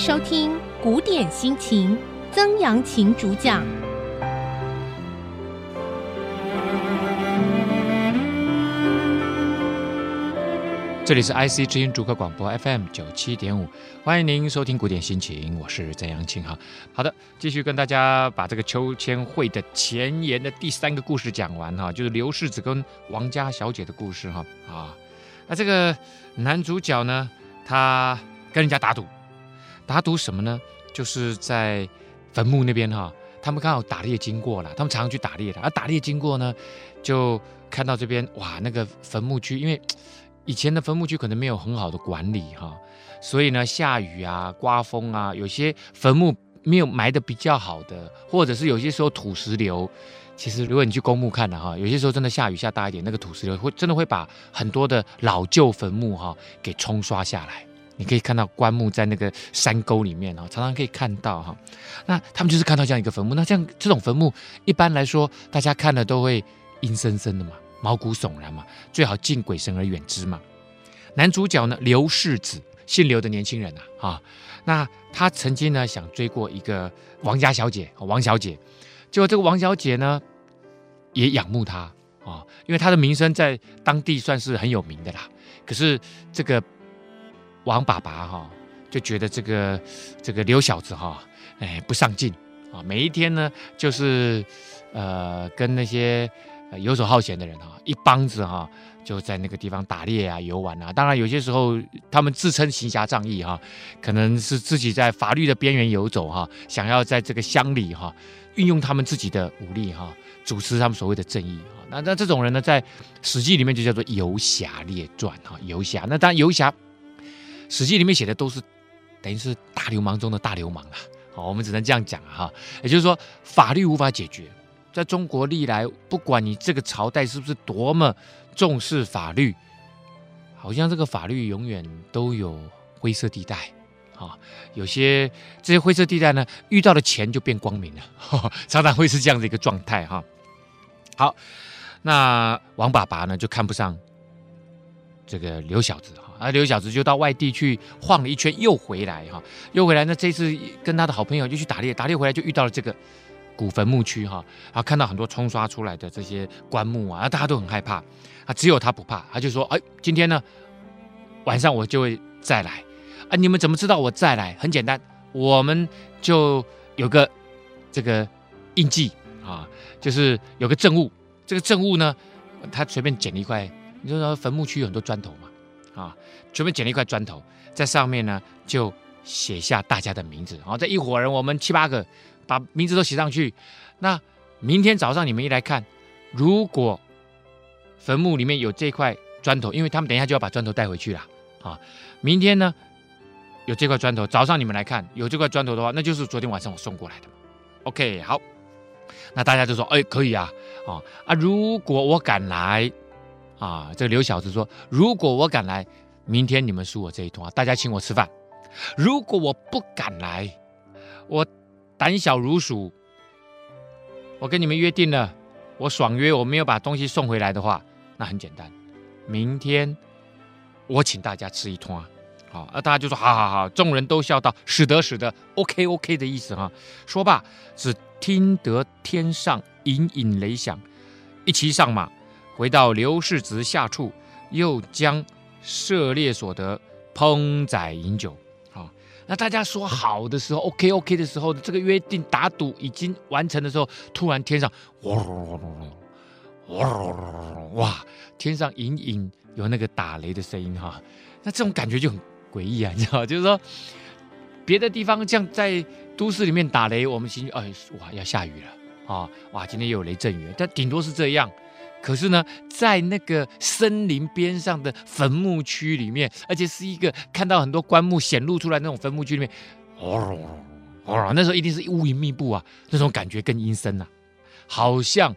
收听古典心情，曾阳晴主讲。这里是 IC 之音竹科广播 FM 九七点五，欢迎您收听古典心情，我是曾阳晴哈。好的，继续跟大家把这个秋千会的前言的第三个故事讲完哈，就是刘世子跟王家小姐的故事哈啊。那这个男主角呢，他跟人家打赌，打赌什么呢？就是在坟墓那边哈，他们刚好打猎经过了，他们常常去打猎的，而打猎经过呢，就看到这边哇，那个坟墓区，因为。以前的坟墓区可能没有很好的管理哈，所以呢，下雨啊、刮风啊，有些坟墓没有埋的比较好的，或者是有些时候土石流。其实如果你去公墓看了哈，有些时候真的下雨下大一点，那个土石流会真的会把很多的老旧坟墓哈给冲刷下来。你可以看到棺木在那个山沟里面啊，常常可以看到哈。那他们就是看到这样一个坟墓，那像这种坟墓一般来说，大家看了都会阴森森的嘛。毛骨悚然嘛，最好敬鬼神而远之嘛。男主角呢，刘世子，姓刘的年轻人啊，啊，那他曾经呢想追过一个王家小姐，王小姐，结果这个王小姐呢也仰慕他啊，因为他的名声在当地算是很有名的啦。可是这个王爸爸哈、就觉得这个这个刘小子哈、哎不上进啊，每一天呢就是呃跟那些。游手好闲的人哈，一帮子哈就在那个地方打猎啊、游玩啊。当然有些时候他们自称行侠仗义哈，可能是自己在法律的边缘游走哈，想要在这个乡里哈运用他们自己的武力哈，主持他们所谓的正义哈。那那这种人呢，在《史记》里面就叫做游侠列传哈，游侠。那当然游侠，《史记》里面写的都是等于是大流氓中的大流氓了。好，我们只能这样讲哈。也就是说，法律无法解决。在中国历来，不管你这个朝代是不是多么重视法律，好像这个法律永远都有灰色地带啊。有些这些灰色地带呢，遇到了钱就变光明了，常常会是这样的一个状态哈。好，那王爸爸呢就看不上这个刘小子哈，啊刘小子就到外地去晃了一圈，又回来哈，又回来那，这次跟他的好朋友就去打猎，打猎回来就遇到了这个。古坟墓区哈，然后看到很多冲刷出来的这些棺木啊，大家都很害怕啊，只有他不怕，他就说：“哎，今天呢晚上我就会再来啊，你们怎么知道我再来？很简单，我们就有个这个印记啊，就是有个证物，这个证物呢，他随便捡了一块，你就说坟墓区有很多砖头啊，随便捡了一块砖头，在上面呢就写下大家的名字，好，这一伙人我们七八个。”把名字都写上去，那明天早上你们一来看，如果坟墓里面有这块砖头，因为他们等一下就要把砖头带回去了啊。明天呢有这块砖头，早上你们来看有这块砖头的话，那就是昨天晚上我送过来的。OK，好，那大家就说，哎，可以啊，啊啊，如果我敢来啊，这个刘小子说，如果我敢来，明天你们输我这一通啊，大家请我吃饭。如果我不敢来，我。胆小如鼠，我跟你们约定了，我爽约，我没有把东西送回来的话，那很简单，明天我请大家吃一通啊，好，那大家就说好好好，众人都笑道，使得使得，OK OK 的意思哈。说罢，只听得天上隐隐雷响，一齐上马，回到刘世子下处，又将涉猎所得烹宰饮酒。那大家说好的时候，OK OK 的时候，这个约定打赌已经完成的时候，突然天上哇哇哇，天上隐隐有那个打雷的声音哈，那这种感觉就很诡异啊，你知道？就是说别的地方像在都市里面打雷，我们心里哎哇要下雨了啊，哇今天又有雷阵雨，但顶多是这样。可是呢，在那个森林边上的坟墓区里面，而且是一个看到很多棺木显露出来那种坟墓区里面，哦哦，那时候一定是乌云密布啊，那种感觉更阴森呐，好像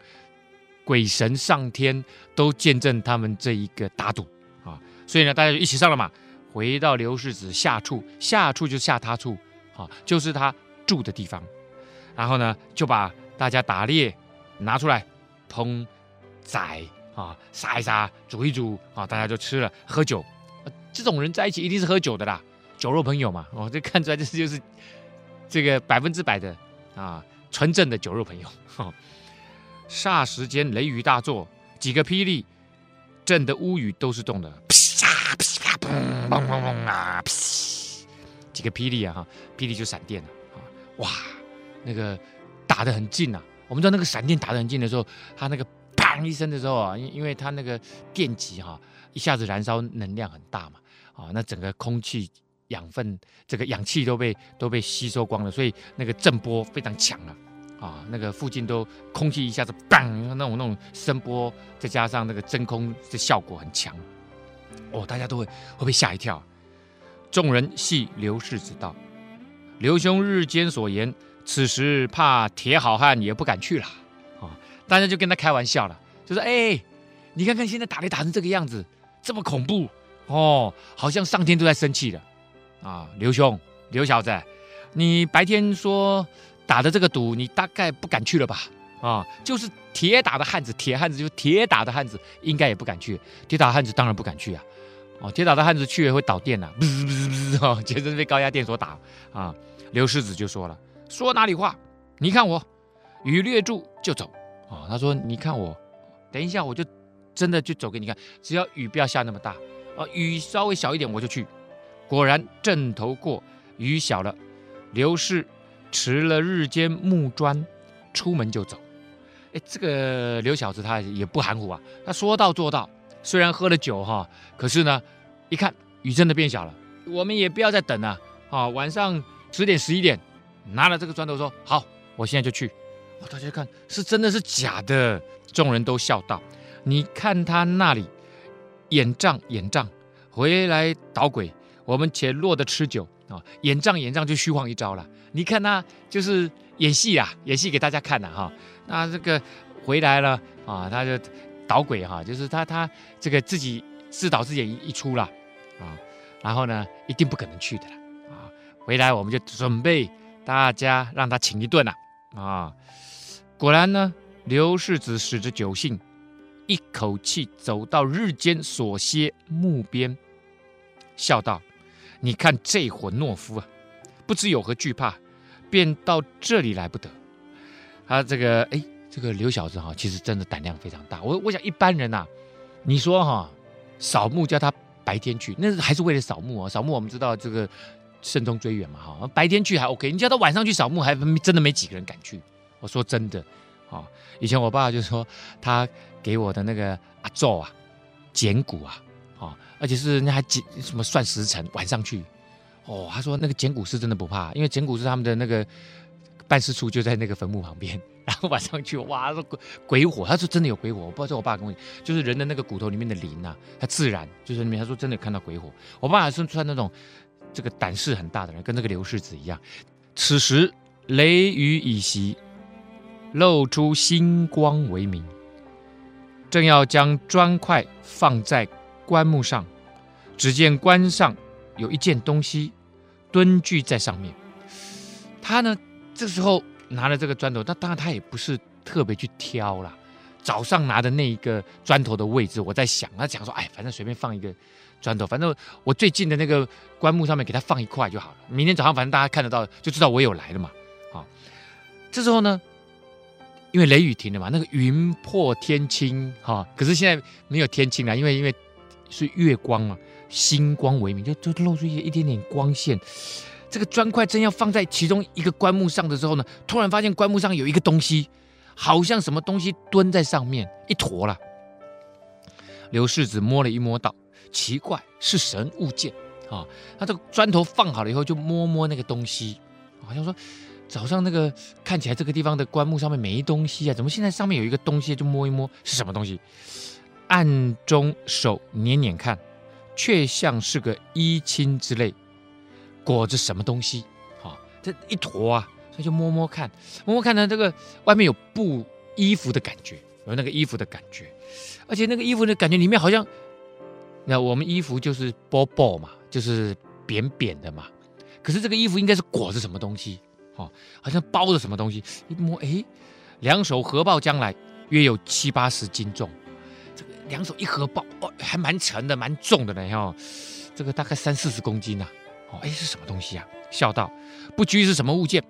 鬼神上天都见证他们这一个打赌啊，所以呢，大家就一起上了马，回到刘世子下处，下处就下他处啊，就是他住的地方，然后呢，就把大家打猎拿出来烹。宰啊，杀一杀，煮一煮啊，大家就吃了，喝酒。这种人在一起一定是喝酒的啦，酒肉朋友嘛，哦，这看出来这就是这个百分之百的啊纯正的酒肉朋友。霎时间雷雨大作，几个霹雳震得屋宇都是动的，噼啪噼啪砰砰砰砰啊！噼，几个霹雳啊哈，霹雳就闪电了啊！哇，那个打得很近啊。我们知道那个闪电打得很近的时候，它那个当一声的时候啊，因因为它那个电极哈、一下子燃烧能量很大嘛，啊，那整个空气养分这个氧气都被都被吸收光了，所以那个震波非常强啊，啊，那个附近都空气一下子嘣，那种那种声波，再加上那个真空的效果很强，哦，大家都会会被吓一跳。众人系刘氏子道：“刘兄日间所言。”此时怕铁好汉也不敢去了，啊！大家就跟他开玩笑了，就说：“哎，你看看现在打雷打成这个样子，这么恐怖哦，好像上天都在生气了啊！”刘兄，刘小子，你白天说打的这个赌，你大概不敢去了吧？啊，就是铁打的汉子，铁汉子就是铁打的汉子，应该也不敢去。铁打汉子当然不敢去啊！哦，铁打的汉子去了会导电呐，不是不是不是哦，绝对是被高压电所打啊！刘世子就说了。说哪里话？你看我，雨略住就走啊、他说：“你看我，等一下我就真的就走给你看，只要雨不要下那么大啊、雨稍微小一点我就去。”果然阵头过，雨小了，刘氏持了日间木砖，出门就走。哎，这个刘小子他也不含糊啊，他说到做到。虽然喝了酒哈，可是呢，一看雨真的变小了，我们也不要再等了啊、晚上十点十一点。拿了这个砖头说：“好，我现在就去。”大家看是真的是假的？众人都笑道：“你看他那里演账演账，回来捣鬼。我们且落得吃酒啊！演账演账就虚晃一招了。你看他就是演戏啊，演戏给大家看的哈。那这个回来了啊，他就捣鬼哈，就是他他这个自己自导自演一出了啊。然后呢，一定不可能去的了啊。回来我们就准备。”大家让他请一顿了，啊，果然呢，刘世子使着酒兴，一口气走到日间所歇木边，笑道：“你看这伙懦夫啊，不知有何惧怕，便到这里来不得。”他这个哎，这个刘小子哈，其实真的胆量非常大。我我想一般人呐，你说哈，扫墓叫他白天去，那还是为了扫墓啊。扫墓我们知道这个。慎终追远嘛，哈，白天去还 OK，你叫他晚上去扫墓，还真的没几个人敢去。我说真的，啊，以前我爸就说他给我的那个阿咒啊，捡骨啊，啊，而且是人家还捡什么算时辰，晚上去，哦，他说那个捡骨是真的不怕，因为捡骨是他们的那个办事处就在那个坟墓旁边，然后晚上去，哇，说鬼鬼火，他说真的有鬼火，我不知道是我爸跟我讲，就是人的那个骨头里面的灵呐、啊，他自然就是里面，他说真的有看到鬼火，我爸还是穿那种。这个胆识很大的人，跟这个刘世子一样。此时雷雨已息，露出星光为明。正要将砖块放在棺木上，只见棺上有一件东西蹲踞在上面。他呢，这时候拿了这个砖头，但当然他也不是特别去挑了。早上拿的那一个砖头的位置，我在想，他讲说，哎，反正随便放一个。砖头，反正我最近的那个棺木上面给他放一块就好了。明天早上反正大家看得到，就知道我有来了嘛。好，这时候呢，因为雷雨停了嘛，那个云破天青哈。可是现在没有天青了，因为因为是月光嘛，星光为明，就就露出一一点点光线。这个砖块真要放在其中一个棺木上的时候呢，突然发现棺木上有一个东西，好像什么东西蹲在上面一坨了。刘世子摸了一摸道。奇怪，是神物件啊！他这个砖头放好了以后，就摸摸那个东西，好像说早上那个看起来这个地方的棺木上面没东西啊，怎么现在上面有一个东西？就摸一摸，是什么东西？暗中手捻捻看，却像是个衣衾之类，裹着什么东西？啊，这一坨啊，所以就摸摸看，摸摸看呢，这个外面有布衣服的感觉，有那个衣服的感觉，而且那个衣服的感觉里面好像。那我们衣服就是包包嘛，就是扁扁的嘛。可是这个衣服应该是裹着什么东西，哦，好像包着什么东西。一摸，哎，两手合抱将来，约有七八十斤重。这个两手一合抱，哦，还蛮沉的，蛮重的呢，哈。这个大概三四十公斤呐，哦，哎，是什么东西啊？笑道：“不拘是什么物件，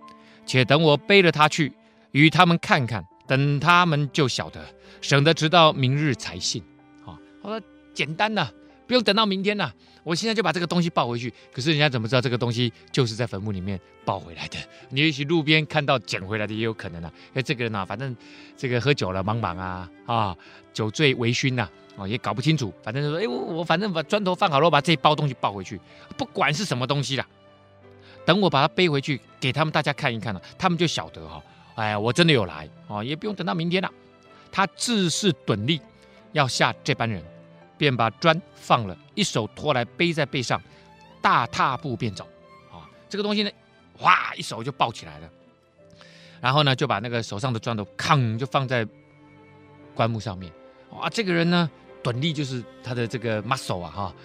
且等我背了他去，与他们看看，等他们就晓得，省得直到明日才信。”啊，我说简单呐，不用等到明天呐。我现在就把这个东西抱回去，可是人家怎么知道这个东西就是在坟墓里面抱回来的？你也许路边看到捡回来的也有可能啊。因为这个人啊，反正这个喝酒了，茫茫啊啊，酒醉微醺呐，啊，也搞不清楚。反正就说，哎，我我反正把砖头放好了，我把这一包东西抱回去，不管是什么东西啦，等我把它背回去给他们大家看一看了，他们就晓得哈，哎，我真的有来啊，也不用等到明天了。他自是趸力，要吓这班人。便把砖放了，一手托来背在背上，大踏步便走。啊，这个东西呢，哇，一手就抱起来了，然后呢，就把那个手上的砖头，扛就放在棺木上面。哇，这个人呢，趸力就是他的这个 muscle 啊，哈，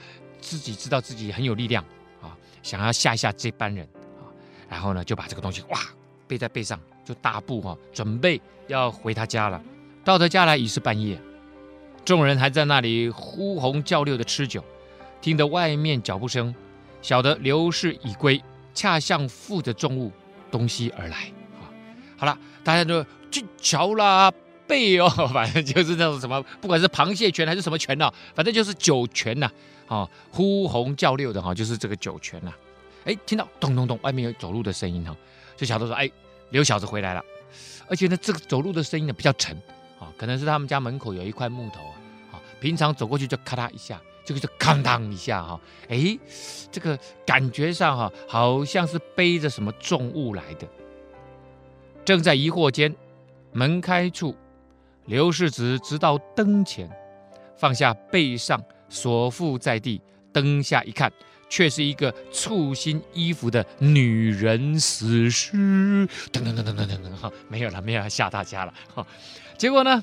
自己知道自己很有力量啊，想要吓一吓这班人啊，然后呢，就把这个东西哇背在背上，就大步哈，准备要回他家了。到他家来已是半夜。众人还在那里呼红叫六的吃酒，听得外面脚步声，晓得刘氏已归，恰像负着重物东西而来。啊，好了，大家都去瞧啦，背哦，反正就是那种什么，不管是螃蟹拳还是什么拳呢，反正就是酒拳呐，啊，呼红叫六的哈，就是这个酒拳呐。哎，听到咚咚咚，外面有走路的声音哈，就晓得说，哎，刘小子回来了。而且呢，这个走路的声音呢比较沉，啊，可能是他们家门口有一块木头啊。平常走过去就咔嗒一下，这个就哐当一下哈，哎，这个感觉上哈，好像是背着什么重物来的。正在疑惑间，门开处，刘世子直到灯前，放下背上所负在地，灯下一看，却是一个簇新衣服的女人死尸。噔噔噔噔噔噔噔，哈，没有了，没有了，吓大家了哈。结果呢，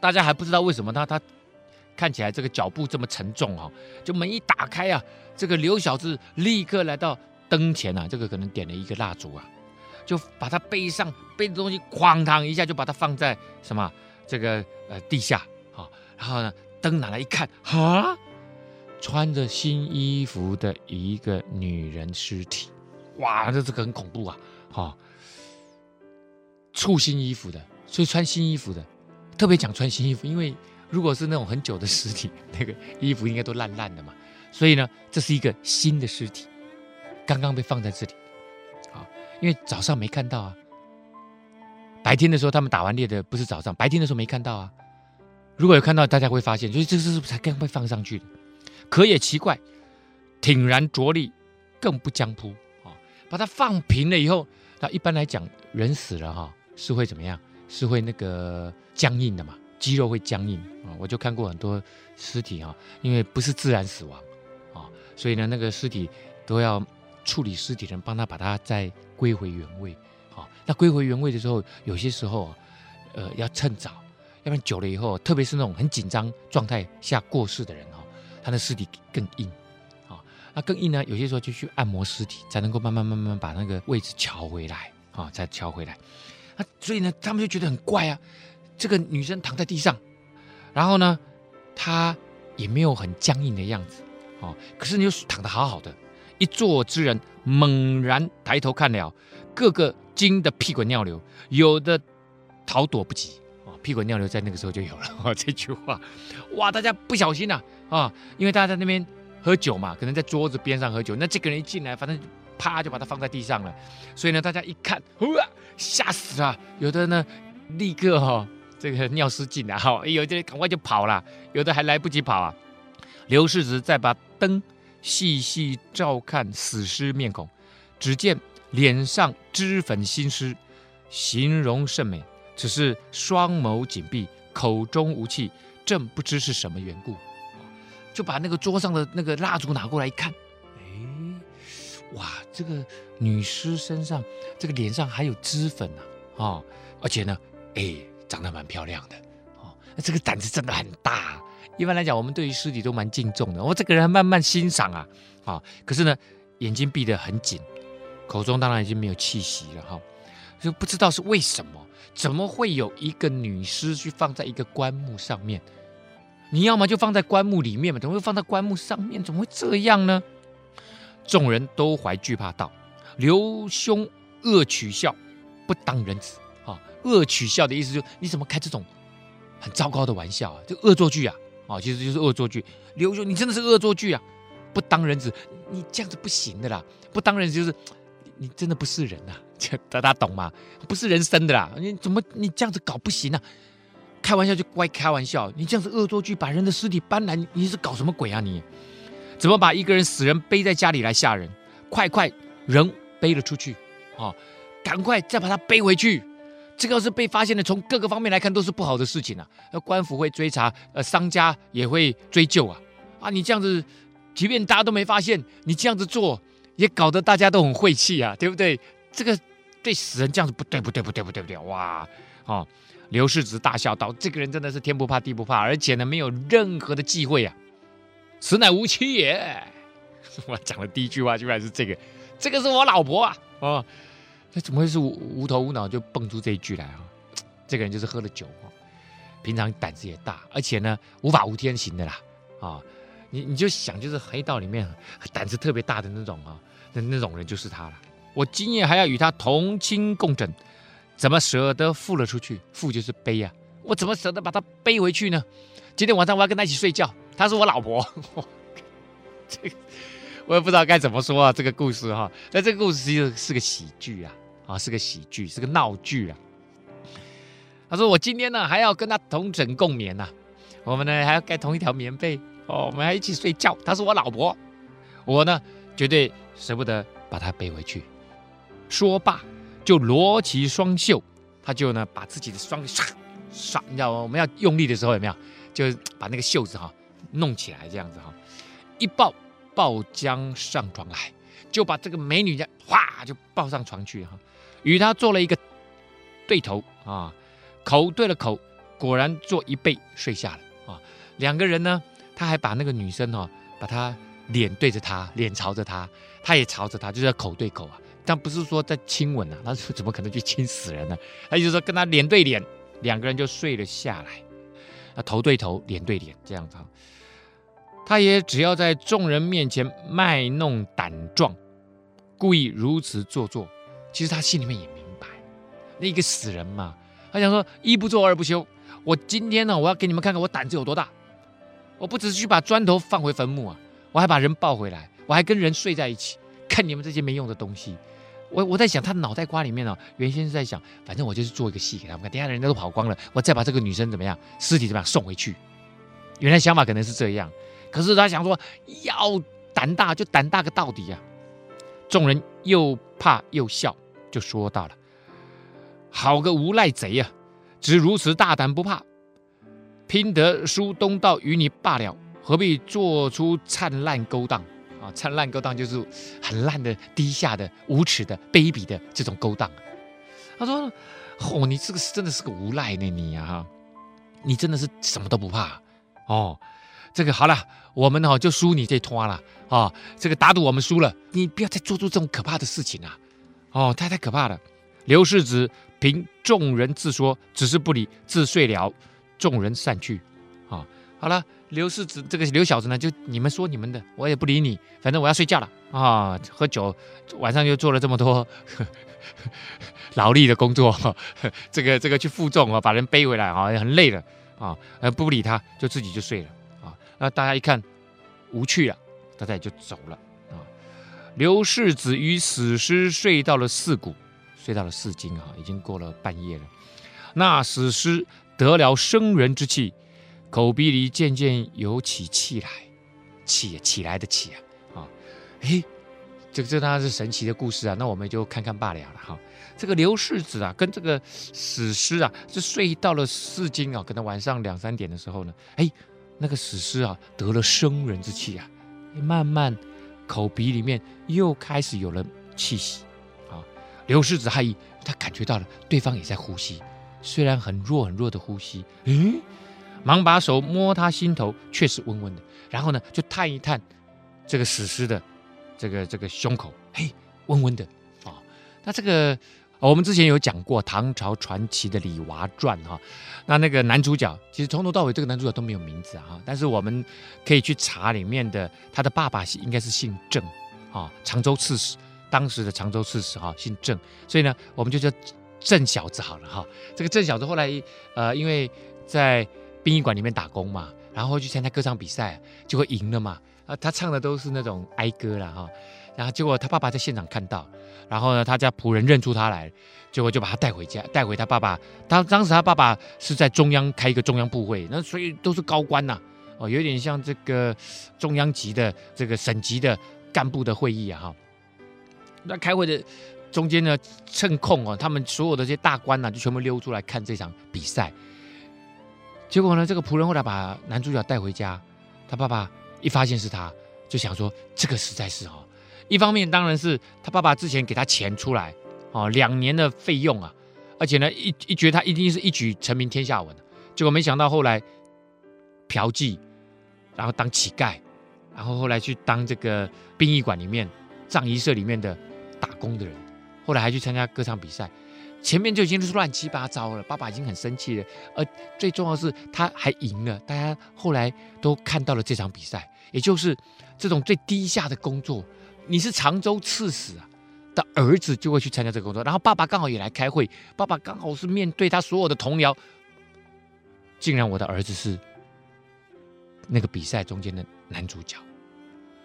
大家还不知道为什么他他。看起来这个脚步这么沉重哈，就门一打开啊，这个刘小子立刻来到灯前啊，这个可能点了一个蜡烛啊，就把他背上背的东西哐当一下就把它放在什么这个呃地下啊，然后呢灯拿来一看啊，穿着新衣服的一个女人尸体，哇，这这个很恐怖啊，哈，簇新衣服的，所以穿新衣服的，特别讲穿新衣服，因为。如果是那种很久的尸体，那个衣服应该都烂烂的嘛。所以呢，这是一个新的尸体，刚刚被放在这里，啊，因为早上没看到啊。白天的时候他们打完猎的不是早上，白天的时候没看到啊。如果有看到，大家会发现，所以这是才刚被放上去的？可也奇怪，挺然着力，更不将扑啊。把它放平了以后，那一般来讲，人死了哈是会怎么样？是会那个僵硬的嘛。肌肉会僵硬啊，我就看过很多尸体啊，因为不是自然死亡啊，所以呢，那个尸体都要处理尸体人帮他把它再归回原位啊。那归回原位的时候，有些时候呃要趁早，要不然久了以后，特别是那种很紧张状态下过世的人哈，他的尸体更硬啊。那更硬呢，有些时候就去按摩尸体，才能够慢慢慢慢把那个位置乔回来啊，再乔回来。那所以呢，他们就觉得很怪啊。这个女生躺在地上，然后呢，她也没有很僵硬的样子，哦，可是你又躺得好好的。一坐之人猛然抬头看了，个个惊得屁滚尿流，有的逃躲不及，哦，屁滚尿流在那个时候就有了，哦，这句话，哇，大家不小心呐，啊，因为大家在那边喝酒嘛，可能在桌子边上喝酒，那这个人一进来，反正啪就把他放在地上了，所以呢，大家一看，哇，吓死了，有的呢，立刻哈，这个尿失禁了哈，有的赶快就跑了，有的还来不及跑啊。刘世子再把灯细细照看死尸面孔，只见脸上脂粉新湿，形容甚美，只是双眸紧闭，口中无气，正不知是什么缘故，就把那个桌上的那个蜡烛拿过来一看，哎，哇，这个女尸身上这个脸上还有脂粉呢，啊，而且呢，哎。长得蛮漂亮的哦，那这个胆子真的很大。一般来讲，我们对于尸体都蛮敬重的。我这个人慢慢欣赏啊，啊，可是呢，眼睛闭得很紧，口中当然已经没有气息了哈，就不知道是为什么，怎么会有一个女尸去放在一个棺木上面？你要么就放在棺木里面嘛，怎么会放在棺木上面？怎么会这样呢？众人都怀惧怕道：“刘兄恶取笑，不当人子。”啊，恶取笑的意思就你怎么开这种很糟糕的玩笑啊？就恶作剧啊！啊，其实就是恶作剧。刘兄，你真的是恶作剧啊！不当人子，你这样子不行的啦！不当人子就是你真的不是人呐！这大家懂吗？不是人生的啦！你怎么你这样子搞不行啊？开玩笑就乖开玩笑，你这样子恶作剧把人的尸体搬来，你是搞什么鬼啊你？怎么把一个人死人背在家里来吓人？快快人背了出去啊！赶快再把他背回去！这个要是被发现了，从各个方面来看都是不好的事情啊！那官府会追查，呃，商家也会追究啊！啊，你这样子，即便大家都没发现，你这样子做，也搞得大家都很晦气啊，对不对？这个对死人这样子不对，不对，不对，不对，不对！哇，哦，刘世子大笑道：“这个人真的是天不怕地不怕，而且呢，没有任何的忌讳啊！此乃无妻也。”我讲的第一句话居然是这个，这个是我老婆啊！哦。那怎么会是无无头无脑就蹦出这一句来啊？这个人就是喝了酒啊，平常胆子也大，而且呢无法无天型的啦啊！你你就想，就是黑道里面胆子特别大的那种啊，那那种人就是他了。我今夜还要与他同寝共枕，怎么舍得负了出去？负就是背呀，我怎么舍得把他背回去呢？今天晚上我要跟他一起睡觉，他是我老婆。这我也不知道该怎么说啊，这个故事哈，那这个故事其实是个喜剧啊。啊，是个喜剧，是个闹剧啊！他说：“我今天呢还要跟他同枕共眠呐、我们呢还要盖同一条棉被哦，我们还一起睡觉。她是我老婆，我呢绝对舍不得把她背回去。”说罢就罗起双袖，他就呢把自己的双唰唰，你知道吗我们要用力的时候有没有？就把那个袖子哈弄起来，这样子哈，一抱抱将上床来，就把这个美女家哗就抱上床去哈。与他做了一个对头啊，口对了口，果然做一背睡下了啊。两个人呢，他还把那个女生哦、把她脸对着他，脸朝着他，他也朝着他，就是口对口啊。但不是说在亲吻啊，那怎么可能去亲死人呢？他就是说跟他脸对脸，两个人就睡了下来，啊，头对头，脸对脸这样子。他也只要在众人面前卖弄胆壮，故意如此做作。其实他心里面也明白，那一个死人嘛，他想说一不做二不休。我今天呢，我要给你们看看我胆子有多大。我不只是去把砖头放回坟墓啊，我还把人抱回来，我还跟人睡在一起。看你们这些没用的东西，我我在想他脑袋瓜里面呢，原先是在想，反正我就是做一个戏给他们看，等下人家都跑光了，我再把这个女生怎么样，尸体怎么样送回去。原来想法可能是这样，可是他想说要胆大就胆大个到底啊。众人又怕又笑。就说到了，好个无赖贼呀、啊！只如此大胆不怕，拼得书东道与你罢了，何必做出灿烂勾当啊？灿烂勾当就是很烂的、低下的、无耻的、卑鄙的这种勾当。他说：“哦，你这个是真的是个无赖呢，你、啊，你真的是什么都不怕哦。这个好了，我们哦就输你这摊了啊！这个打赌我们输了，你不要再做出这种可怕的事情啊！”哦，太太可怕了！刘世子凭众人自说，只是不理，自睡了。众人散去。啊、好了，刘世子这个刘小子呢，就你们说你们的，我也不理你，反正我要睡觉了啊、喝酒，晚上又做了这么多呵呵劳力的工作，这个这个去负重啊，把人背回来啊，也很累了啊，呃、不理他，就自己就睡了啊。那大家一看无趣了，大家也就走了。刘世子与死尸睡到了四鼓，睡到了四更啊，已经过了半夜了。那死尸得了生人之气，口鼻里渐渐有起气来，起起来的起啊啊！哎，这个这当然是神奇的故事啊，那我们就看看罢了了哈。这个刘世子啊，跟这个死尸啊，是睡到了四更啊，可能晚上两三点的时候呢，哎，那个死尸啊得了生人之气啊，慢慢。口鼻里面又开始有了气息，啊，刘世子害意，他感觉到了对方也在呼吸，虽然很弱很弱的呼吸，嗯，忙把手摸他心头，却是温温的，然后呢，就探一探这个死尸的这个这个胸口，嘿，温温的，啊，那这个。我们之前有讲过唐朝传奇的《李娃传》哈，那那个男主角其实从头到尾这个男主角都没有名字哈，但是我们可以去查里面的他的爸爸应该是姓郑啊，常州刺史，当时的常州刺史哈，姓郑，所以呢，我们就叫郑小子好了哈。这个郑小子后来呃，因为在殡仪馆里面打工嘛，然后去参加歌唱比赛，就会赢了嘛。啊，他唱的都是那种哀歌了哈。然后结果他爸爸在现场看到，然后呢，他家仆人认出他来，结果就把他带回家，带回他爸爸。他当时他爸爸是在中央开一个中央部会，那所以都是高官呐，哦，有点像这个中央级的这个省级的。干部的会议啊，哈，那开会的中间呢，趁空哦，他们所有的这些大官呢，就全部溜出来看这场比赛。结果呢，这个仆人后来把男主角带回家，他爸爸一发现是他，就想说这个实在是哈，一方面当然是他爸爸之前给他钱出来哦，两年的费用啊，而且呢，一一觉得他一定是一举成名天下闻，结果没想到后来嫖妓，然后当乞丐。然后后来去当这个殡仪馆里面葬仪社里面的打工的人，后来还去参加歌唱比赛，前面就已经是乱七八糟了。爸爸已经很生气了，而最重要是他还赢了，大家后来都看到了这场比赛，也就是这种最低下的工作，你是常州刺史啊的儿子就会去参加这个工作，然后爸爸刚好也来开会，爸爸刚好是面对他所有的同僚，竟然我的儿子是。那个比赛中间的男主角，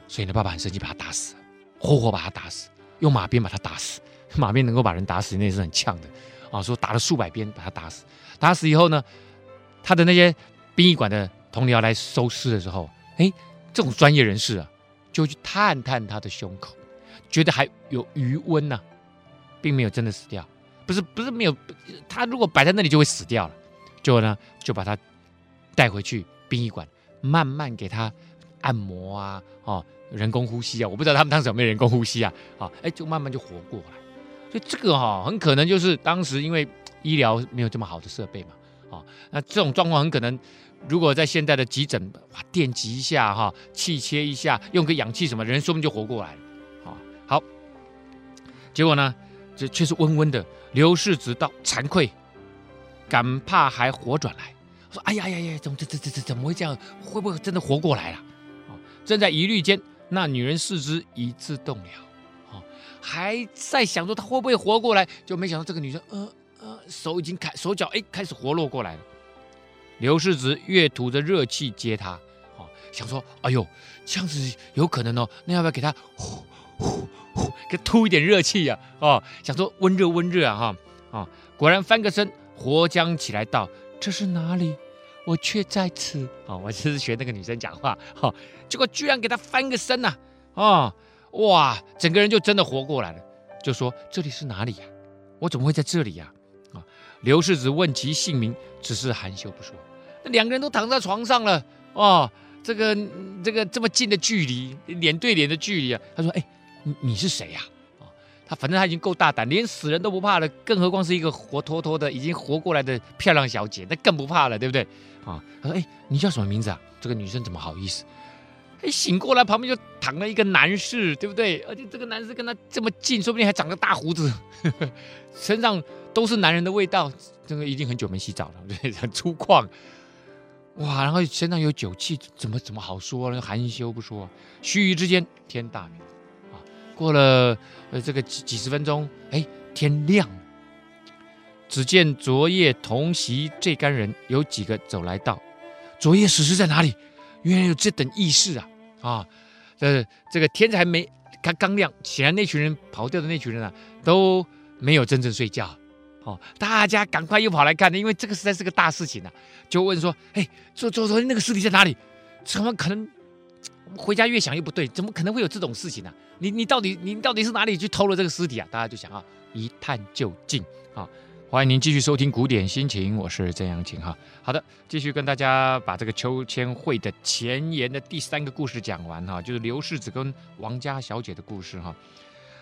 所以呢，爸爸很生气，把他打死，活活把他打死，用马鞭把他打死。马鞭能够把人打死，那也是很呛的啊！说打了数百鞭把他打死，打死以后呢，他的那些殡仪馆的同僚来收尸的时候，哎，这种专业人士啊，就去探探他的胸口，觉得还有余温呢、并没有真的死掉，不是不是没有，他如果摆在那里就会死掉了，结果呢，就把他带回去殡仪馆。慢慢给他按摩啊，哦，人工呼吸啊，我不知道他们当时有没有人工呼吸啊，啊，哎，就慢慢就活过来。所以这个哈、很可能就是当时因为医疗没有这么好的设备嘛，啊，那这种状况很可能，如果在现在的急诊，哇，电击一下哈，气切一下，用个氧气什么，人说不定就活过来了，啊，好，结果呢，这却是温温的。刘世子到惭愧，敢怕还活转来。说：“哎呀呀呀，怎么这这这这怎么会这样？会不会真的活过来了？”啊，正在疑虑间，那女人四肢已自动了，啊，还在想说她会不会活过来，就没想到这个女生，呃呃，手已经开，手脚哎开始活络过来了。刘世子越吐着热气接他，啊，想说：“哎呦，这样子有可能哦，那要不要给他呼呼呼，给吐一点热气呀？哦，想说温热温热啊，哈啊，果然翻个身，活将起来道。”这是哪里？我却在此。哦，我就是学那个女生讲话。哈、哦，结果居然给他翻个身呐、啊！哦，哇，整个人就真的活过来了。就说这里是哪里呀？我怎么会在这里呀？刘世子问其姓名，只是含羞不说。那两个人都躺在床上了。哦，这个这个这么近的距离，脸对脸的距离啊。他说：“哎，你你是谁呀？”他反正他已经够大胆，连死人都不怕了，更何况是一个活脱脱的已经活过来的漂亮小姐，那更不怕了，对不对？啊，他说：“哎，你叫什么名字啊？”这个女生怎么好意思？哎，醒过来旁边就躺了一个男士，对不对？而且这个男士跟他这么近，说不定还长个大胡子，呵呵，身上都是男人的味道，这个一定很久没洗澡了，对，很粗犷。哇，然后身上有酒气，怎么怎么好说呢？含羞不说，须臾之间天大明。过了呃这个几几十分钟，哎，天亮了。只见昨夜同席这干人有几个走来道：“昨夜死尸在哪里？原来有这等异事啊！啊，这这个天才没刚刚亮，显然那群人跑掉的那群人啊都没有真正睡觉。哦，大家赶快又跑来看，因为这个实在是个大事情啊！就问说：哎，昨昨昨天那个尸体在哪里？怎么可能？”回家越想越不对，怎么可能会有这种事情呢、你你到底你到底是哪里去偷了这个尸体啊？大家就想啊，一探究竟啊！欢迎您继续收听《古典心情》，我是曾阳晴哈。好的，继续跟大家把这个秋千会的前言的第三个故事讲完哈，就是刘世子跟王家小姐的故事哈。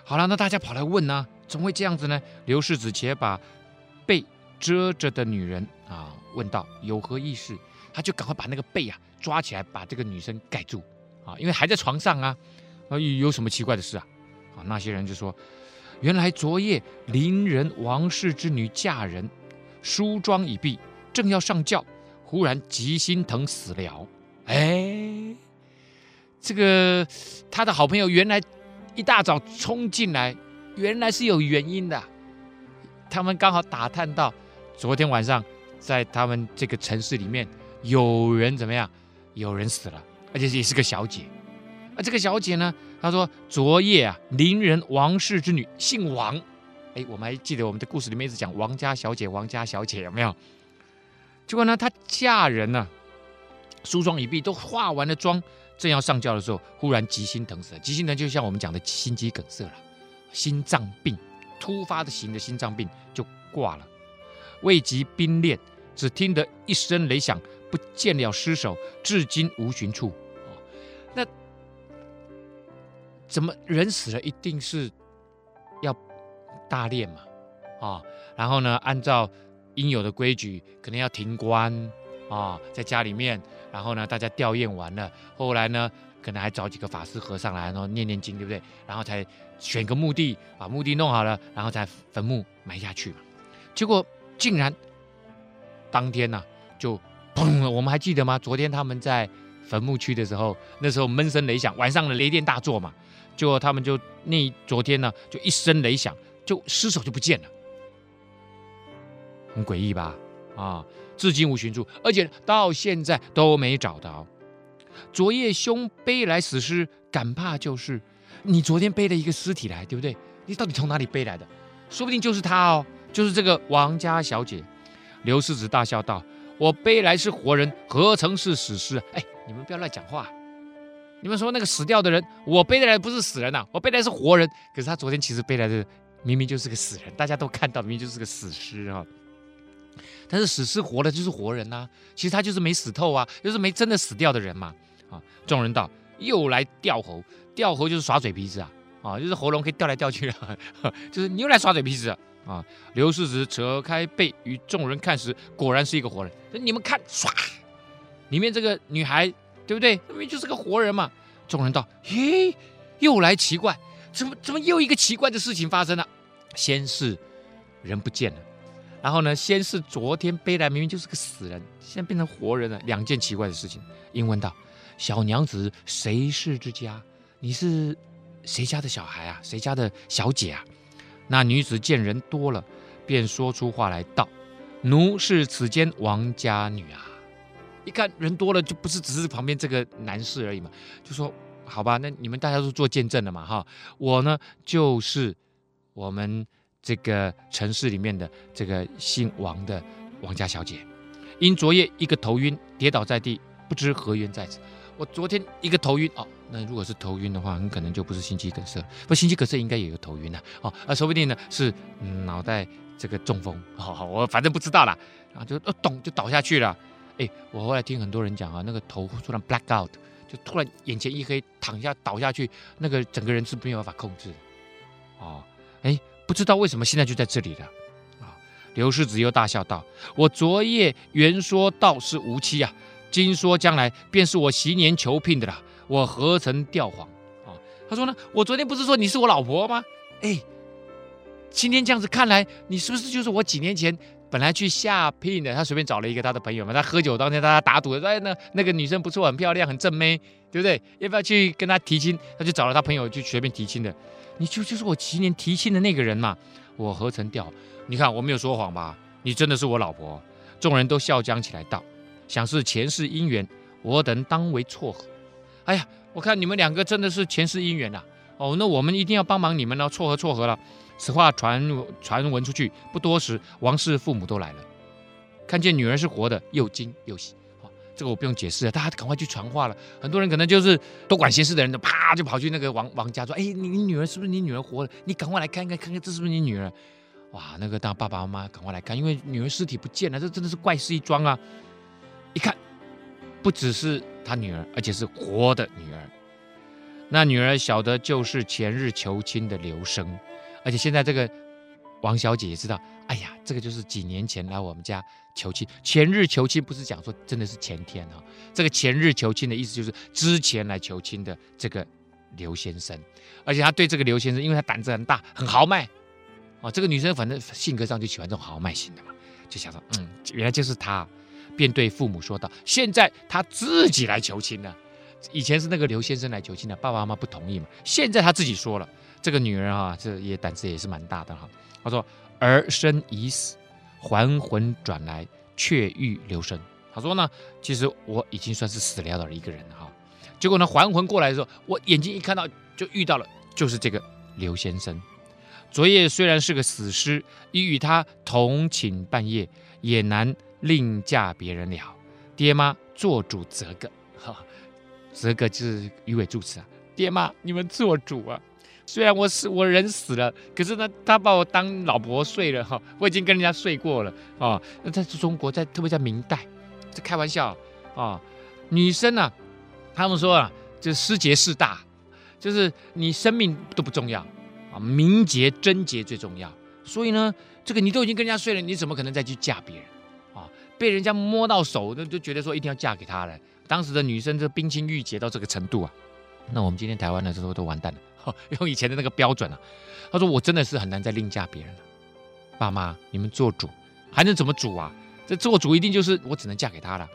好了，那大家跑来问呢、怎么会这样子呢？刘世子且把被遮着的女人啊问道：“有何意思？”他就赶快把那个被啊抓起来，把这个女生盖住。啊，因为还在床上啊，啊，有什么奇怪的事啊？啊，那些人就说，原来昨夜邻人王氏之女嫁人，梳妆已毕，正要上轿，忽然急心疼死了。哎，这个他的好朋友原来一大早冲进来，原来是有原因的。他们刚好打探到，昨天晚上在他们这个城市里面有人怎么样？有人死了，而且也是个小姐。啊这个小姐呢，她说昨夜啊，邻人王氏之女姓王。哎，我们还记得我们的故事里面一直讲王家小姐，王家小姐有没有？结果呢，她嫁人了，梳妆已毕，都化完了妆，正要上轿的时候，忽然急心疼死了。急心疼就像我们讲的心肌梗塞了，心脏病，突发的型的心脏病就挂了。未及冰殓，只听得一声雷响，不见了尸首，至今无寻处。哦，那怎么人死了一定是要？大殓嘛，啊、然后呢，按照应有的规矩，可能要停棺啊、在家里面，然后呢，大家吊唁完了，后来呢，可能还找几个法师和尚来，然后念念经，对不对？然后才选个墓地，把墓地弄好了，然后才坟墓埋下去嘛。结果竟然当天呢、啊，就砰！我们还记得吗？昨天他们在坟墓区的时候，那时候闷声雷响，晚上的雷电大作嘛，结果他们就那昨天呢，就一声雷响。就尸首就不见了，很诡异吧？啊，至今无寻处，而且到现在都没找到。昨夜兄背来死尸，敢怕就是你昨天背了一个尸体来，对不对？你到底从哪里背来的？说不定就是他哦，就是这个王家小姐。刘世子大笑道：“我背来是活人，何曾是死尸？哎，你们不要乱讲话。你们说那个死掉的人，我背来不是死人呐、我背来是活人。可是他昨天其实背来的。”明明就是个死人，大家都看到，明明就是个死尸啊！但是死尸活的就是活人呐、其实他就是没死透啊，就是没真的死掉的人嘛！啊，众人道：又来吊喉，吊喉就是耍嘴皮子啊！啊，就是喉咙可以吊来吊去啊，就是你又来耍嘴皮子啊！刘世子扯开被与众人看时，果然是一个活人。你们看，唰，里面这个女孩对不对？明明就是个活人嘛！众人道：咦，又来奇怪。怎么怎么又一个奇怪的事情发生了？先是人不见了，然后呢，先是昨天背来明明就是个死人，现在变成活人了，两件奇怪的事情。应问道：“小娘子谁氏之家？你是谁家的小孩啊？谁家的小姐啊？”那女子见人多了，便说出话来道：“奴是此间王家女啊！”一看人多了，就不是只是旁边这个男士而已嘛，就说。好吧，那你们大家都做见证了嘛，哈，我呢就是我们这个城市里面的这个姓王的王家小姐，因昨夜一个头晕跌倒在地，不知何缘在此。我昨天一个头晕哦，那如果是头晕的话，很可能就不是心肌梗塞，不，心肌梗塞应该也有头晕的哦，啊，说不定呢是、脑袋这个中风，好好，我反正不知道啦，然后就哦咚就倒下去了，哎，我后来听很多人讲啊，那个头突然 black out。就突然眼前一黑，躺下倒下去，那个整个人是没有办法控制的，哦，哎，不知道为什么现在就在这里了，啊！刘世子又大笑道：“我昨夜原说道是无期啊，今说将来便是我昔年求聘的了，我何曾吊谎？”啊，他说呢，我昨天不是说你是我老婆吗？哎，今天这样子看来，你是不是就是我几年前？本来去下聘的，他随便找了一个他的朋友嘛，他喝酒当天，大家打赌说，哎，那那个女生不错，很漂亮，很正妹，对不对？要不要去跟他提亲？他就找了他朋友去随便提亲的，你就就是我前年提亲的那个人嘛，我何曾吊？你看我没有说谎吧？你真的是我老婆。众人都笑将起来道，想是前世姻缘，我等当为撮合。哎呀，我看你们两个真的是前世姻缘呐、哦，那我们一定要帮忙你们了，撮合撮合了。此话传传闻出去不多时，王氏父母都来了，看见女儿是活的，又惊又喜。好，这个我不用解释了，大家赶快去传话了。很多人可能就是多管闲事的人，就啪就跑去那个王王家说：“哎，你你女儿是不是你女儿活的？你赶快来看一看，看看这是不是你女儿？”哇，那个当爸爸妈妈赶快来看，因为女儿尸体不见了，这真的是怪事一桩啊！一看，不只是他女儿，而且是活的女儿。那女儿晓得就是前日求亲的刘生。而且现在这个王小姐也知道，哎呀，这个就是几年前来我们家求亲。前日求亲不是讲说真的是前天哈，这个前日求亲的意思就是之前来求亲的这个刘先生。而且他对这个刘先生，因为他胆子很大，很豪迈，哦，这个女生反正性格上就喜欢这种豪迈型的嘛，就想说，嗯，原来就是他，便对父母说道：现在他自己来求亲了。以前是那个刘先生来求亲的，爸爸妈妈不同意嘛。现在他自己说了，这个女人啊，这也胆子也是蛮大的哈。他说：“儿身已死，还魂转来，却欲留生。”他说呢，其实我已经算是死了的一个人哈。结果呢，还魂过来的时候，我眼睛一看到，就遇到了，就是这个刘先生。昨夜虽然是个死尸，已与他同寝半夜，也难另嫁别人了。爹妈做主择个，哈，择个就是鱼尾助词啊。爹妈，你们做主啊！虽然我死，我人死了，可是呢，他把我当老婆睡了哈，我已经跟人家睡过了啊。那在中国，在特别在明代，这开玩笑啊，女生啊。他们说啊，就是失节事大，就是你生命都不重要啊，名节贞节最重要。所以呢，这个你都已经跟人家睡了，你怎么可能再去嫁别人啊？被人家摸到手，那就觉得说一定要嫁给他了。当时的女生这冰清玉洁到这个程度啊，那我们今天台湾的时候都完蛋了，用以前的那个标准啊。他说我真的是很难再另嫁别人了。爸妈，你们做主，还能怎么主啊？这做主一定就是我只能嫁给他了。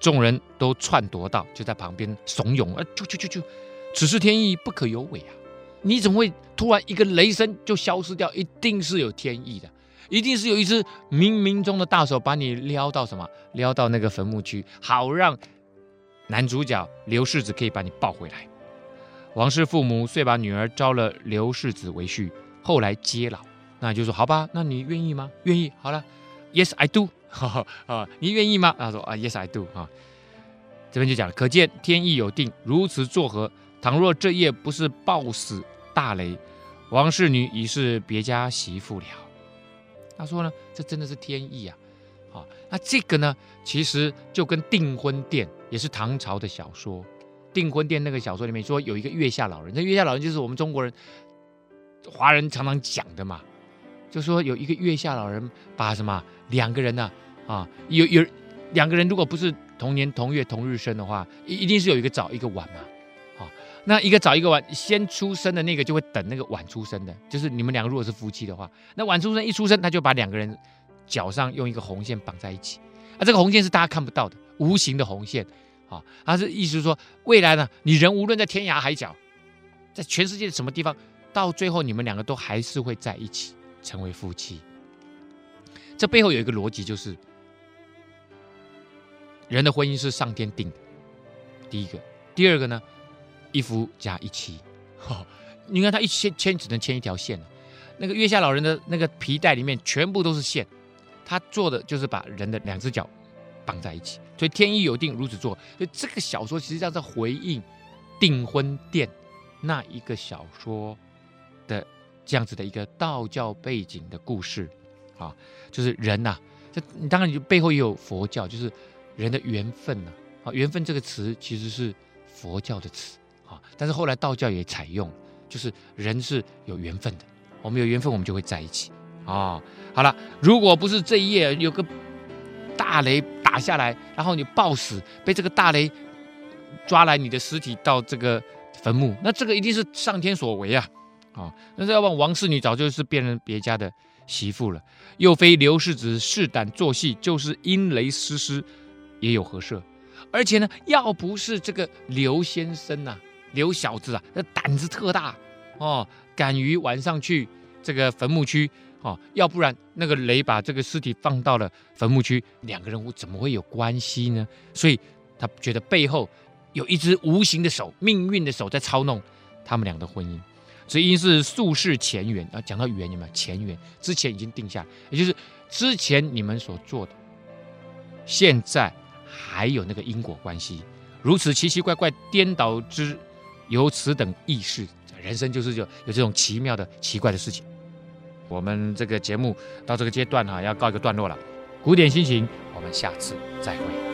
众人都篡夺道，就在旁边怂恿，啊，就就就就，此事天意不可有违啊！你怎么会突然一个雷声就消失掉？一定是有天意的，一定是有一只冥冥中的大手把你撩到什么？撩到那个坟墓区，好让男主角刘世子可以把你抱回来。王氏父母遂把女儿招了刘世子为婿，后来接老，那就说好吧，那你愿意吗？愿意，好了，Yes I do。哈啊，你愿意吗？他说啊，Yes I do 啊。这边就讲了，可见天意有定，如此作何？倘若这夜不是暴死大雷，王氏女已是别家媳妇了。他说呢，这真的是天意啊！啊，那这个呢，其实就跟订婚殿也是唐朝的小说。订婚殿那个小说里面说有一个月下老人，那月下老人就是我们中国人华人常常讲的嘛，就说有一个月下老人把什么两个人呢、啊？啊，有有两个人，如果不是同年同月同日生的话，一一定是有一个早一个晚嘛。啊，那一个早一个晚，先出生的那个就会等那个晚出生的，就是你们两个如果是夫妻的话，那晚出生一出生，他就把两个人脚上用一个红线绑在一起。啊，这个红线是大家看不到的，无形的红线。啊，他是意思是说，未来呢，你人无论在天涯海角，在全世界的什么地方，到最后你们两个都还是会在一起，成为夫妻。这背后有一个逻辑，就是。人的婚姻是上天定的，第一个，第二个呢，一夫加一妻，哦，你看他一牵牵只能牵一条线，那个月下老人的那个皮带里面全部都是线，他做的就是把人的两只脚绑在一起，所以天意有定，如此做。所以这个小说其实际上在回应订婚殿那一个小说的这样子的一个道教背景的故事啊，就是人呐，这你当然你背后也有佛教，就是。人的缘分呐？啊，缘分这个词其实是佛教的词啊，但是后来道教也采用，就是人是有缘分的，我们有缘分，我们就会在一起啊。好了，如果不是这一页有个大雷打下来，然后你暴死，被这个大雷抓来你的尸体到这个坟墓，那这个一定是上天所为啊啊！那这要不王氏女早就是变成别家的媳妇了，又非刘世子试胆做戏，就是因雷失施。也有合适，而且呢，要不是这个刘先生呐、刘小子啊，那胆子特大哦，敢于晚上去这个坟墓区哦，要不然那个雷把这个尸体放到了坟墓区，两个人怎么会有关系呢？所以他觉得背后有一只无形的手，命运的手在操弄他们俩的婚姻，所以因是宿世前缘啊，讲到缘有没有前缘？之前已经定下，也就是之前你们所做的，现在。还有那个因果关系，如此奇奇怪怪颠倒之，有此等軼事，人生就是有有这种奇妙的奇怪的事情。我们这个节目到这个阶段哈、要告一个段落了。古典心情，我们下次再会。